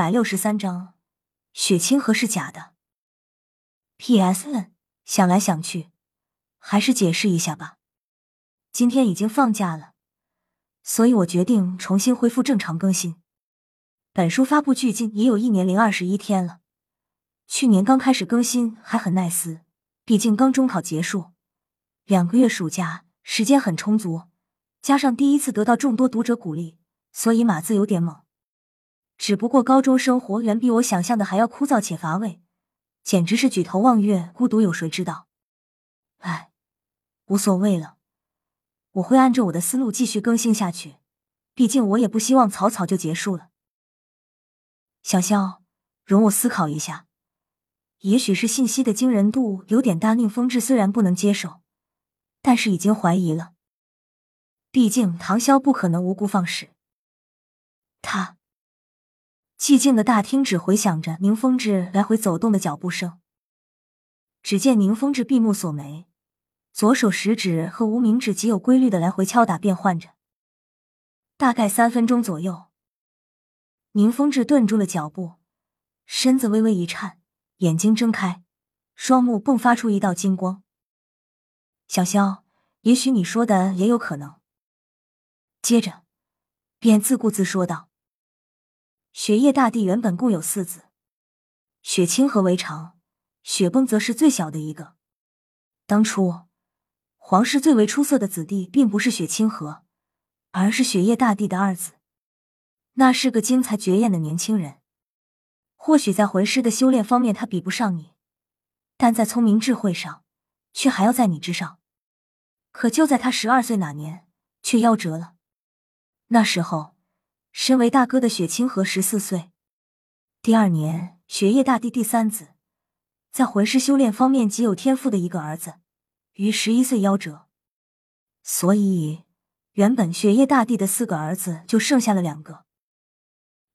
百六十三章，雪清河是假的。P.S. 想来想去，还是解释一下吧。今天已经放假了，所以我决定重新恢复正常更新。本书发布距今已有一年零二十一天了。去年刚开始更新还很耐思，毕竟刚中考结束，两个月暑假时间很充足，加上第一次得到众多读者鼓励，所以码字有点猛。只不过高中生活远比我想象的还要枯燥且乏味，简直是举头望月，孤独有谁知道？唉，无所谓了，我会按照我的思路继续更新下去，毕竟我也不希望草草就结束了。小肖，容我思考一下，也许是信息的惊人度有点大，宁风致虽然不能接受，但是已经怀疑了。毕竟唐潇不可能无故放矢，他。寂静的大厅只回响着宁风致来回走动的脚步声。只见宁风致闭目锁眉，左手食指和无名指极有规律的来回敲打变换着。大概三分钟左右，宁风致顿住了脚步，身子微微一颤，眼睛睁开，双目迸发出一道金光。小萧，也许你说的也有可能。接着，便自顾自说道。雪夜大帝原本共有四子，雪清河为长，雪崩则是最小的一个。当初皇室最为出色的子弟，并不是雪清河，而是雪夜大帝的二子。那是个精彩绝艳的年轻人。或许在魂师的修炼方面，他比不上你，但在聪明智慧上，却还要在你之上。可就在他十二岁那年，却夭折了。那时候。身为大哥的雪清河十四岁，第二年雪夜大帝第三子，在魂师修炼方面极有天赋的一个儿子，于十一岁夭折。所以，原本雪夜大帝的四个儿子就剩下了两个。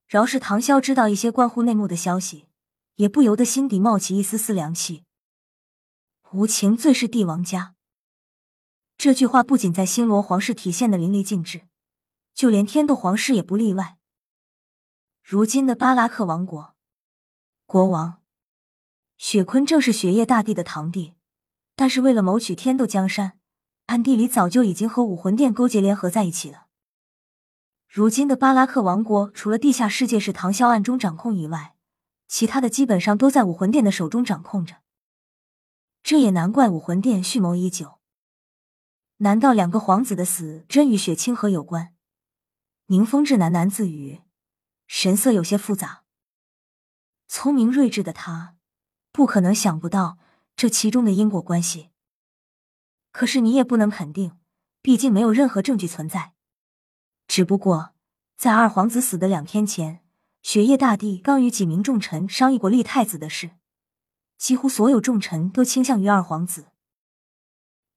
饶是唐潇知道一些关乎内幕的消息，也不由得心底冒起一丝丝凉气。无情最是帝王家，这句话不仅在星罗皇室体现的淋漓尽致。就连天斗皇室也不例外。如今的巴拉克王国国王雪坤正是雪夜大帝的堂弟，但是为了谋取天斗江山，暗地里早就已经和武魂殿勾结联合在一起了。如今的巴拉克王国，除了地下世界是唐萧暗中掌控以外，其他的基本上都在武魂殿的手中掌控着。这也难怪武魂殿蓄谋已久。难道两个皇子的死真与雪清河有关？宁风致喃喃自语，神色有些复杂。聪明睿智的他，不可能想不到这其中的因果关系。可是你也不能肯定，毕竟没有任何证据存在。只不过在二皇子死的两天前，雪夜大帝刚与几名重臣商议过立太子的事，几乎所有重臣都倾向于二皇子。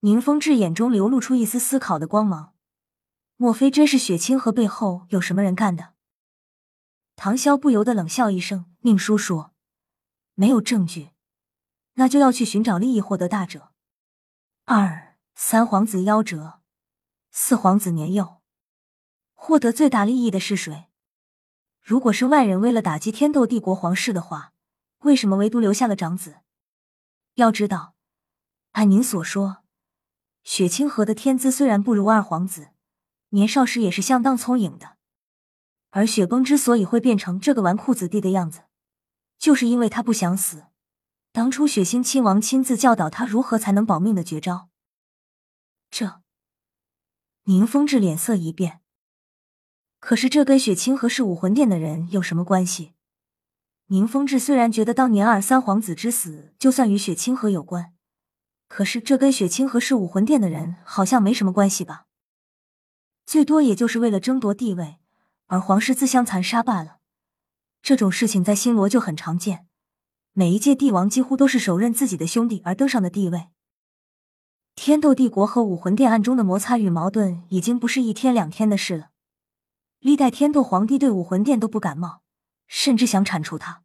宁风致眼中流露出一丝思考的光芒。莫非真是雪清河背后有什么人干的？唐潇不由得冷笑一声：“宁叔说，没有证据，那就要去寻找利益获得大者。二三皇子夭折，四皇子年幼，获得最大利益的是谁？如果是外人为了打击天斗帝国皇室的话，为什么唯独留下了长子？要知道，按您所说，雪清河的天资虽然不如二皇子。”年少时也是相当聪颖的，而雪崩之所以会变成这个纨绔子弟的样子，就是因为他不想死。当初雪星亲王亲自教导他如何才能保命的绝招。这，宁风致脸色一变。可是这跟雪清河是武魂殿的人有什么关系？宁风致虽然觉得当年二三皇子之死就算与雪清河有关，可是这跟雪清河是武魂殿的人好像没什么关系吧？最多也就是为了争夺地位而皇室自相残杀罢了。这种事情在星罗就很常见，每一届帝王几乎都是手刃自己的兄弟而登上的地位。天斗帝国和武魂殿暗中的摩擦与矛盾已经不是一天两天的事了。历代天斗皇帝对武魂殿都不感冒，甚至想铲除他。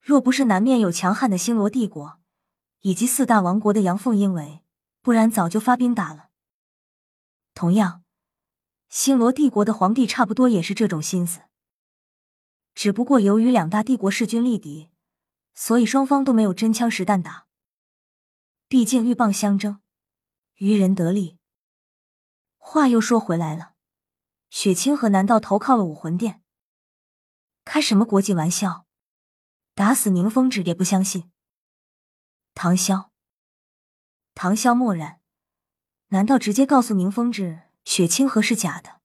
若不是南面有强悍的星罗帝国以及四大王国的阳奉阴违，不然早就发兵打了。同样。星罗帝国的皇帝差不多也是这种心思。只不过由于两大帝国势均力敌，所以双方都没有真枪实弹打。毕竟鹬蚌相争，渔人得利。话又说回来了，雪清河难道投靠了武魂殿？开什么国际玩笑？打死宁风致也不相信。唐潇，唐潇默然。难道直接告诉宁风致雪清河是假的？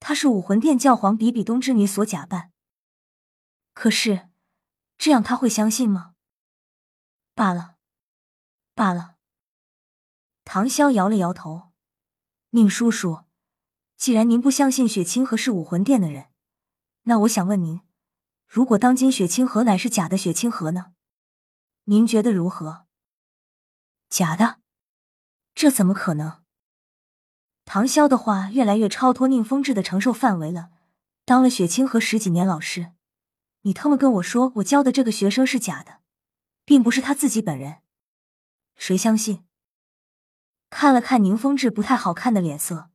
他是武魂殿教皇比比东之女所假扮？可是这样他会相信吗？罢了，罢了。唐潇摇了摇头。宁叔叔，既然您不相信雪清河是武魂殿的人，那我想问您，如果当今雪清河乃是假的雪清河呢？您觉得如何？假的？这怎么可能？唐潇的话越来越超脱宁风致的承受范围了。当了雪清河十几年老师，你他妈跟我说我教的这个学生是假的，并不是他自己本人，谁相信？看了看宁风致不太好看的脸色，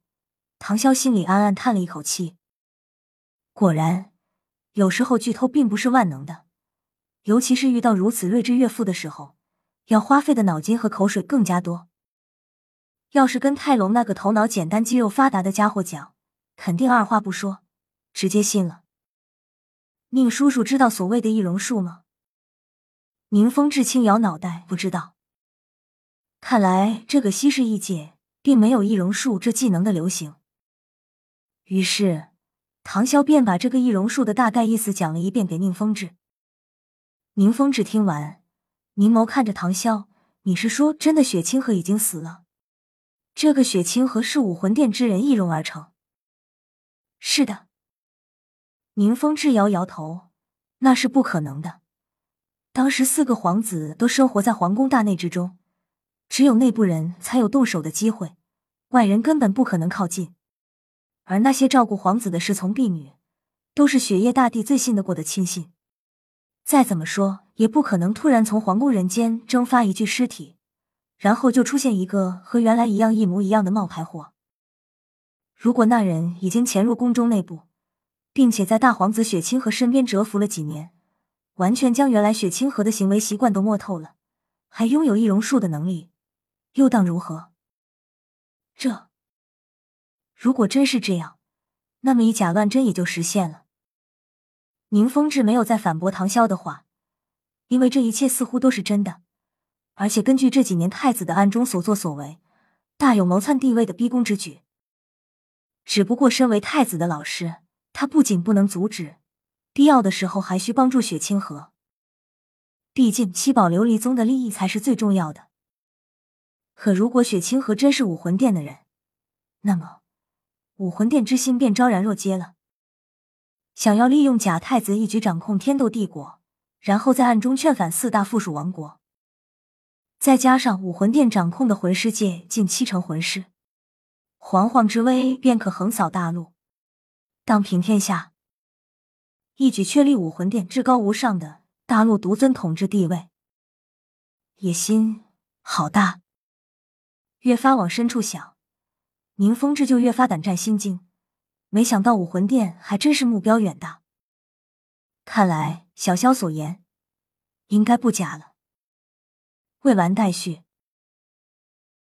唐潇心里暗暗叹了一口气。果然，有时候剧透并不是万能的，尤其是遇到如此睿智岳父的时候，要花费的脑筋和口水更加多。要是跟泰隆那个头脑简单、肌肉发达的家伙讲，肯定二话不说，直接信了。宁叔叔知道所谓的易容术吗？宁风致轻摇脑袋，不知道。看来这个西世异界并没有易容术这技能的流行。于是唐潇便把这个易容术的大概意思讲了一遍给宁风致。宁风致听完，凝眸看着唐潇：“你是说真的？雪清河已经死了？”这个雪清河是武魂殿之人易容而成。是的，宁风致摇摇头，那是不可能的。当时四个皇子都生活在皇宫大内之中，只有内部人才有动手的机会，外人根本不可能靠近。而那些照顾皇子的侍从婢女，都是雪夜大帝最信得过的亲信。再怎么说，也不可能突然从皇宫人间蒸发一具尸体。然后就出现一个和原来一样一模一样的冒牌货。如果那人已经潜入宫中内部，并且在大皇子雪清河身边蛰伏了几年，完全将原来雪清河的行为习惯都摸透了，还拥有易容术的能力，又当如何？这如果真是这样，那么以假乱真也就实现了。宁风致没有再反驳唐潇的话，因为这一切似乎都是真的。而且根据这几年太子的暗中所作所为，大有谋篡帝位的逼宫之举。只不过身为太子的老师，他不仅不能阻止，必要的时候还需帮助雪清河。毕竟七宝琉璃宗的利益才是最重要的。可如果雪清河真是武魂殿的人，那么武魂殿之心便昭然若揭了。想要利用假太子一举掌控天斗帝国，然后在暗中劝反四大附属王国。再加上武魂殿掌控的魂师界近七成魂师，煌煌之威便可横扫大陆，荡平天下，一举确立武魂殿至高无上的大陆独尊统治地位。野心好大，越发往深处想，宁风致就越发胆战心惊。没想到武魂殿还真是目标远大，看来小萧所言应该不假了。未完待续。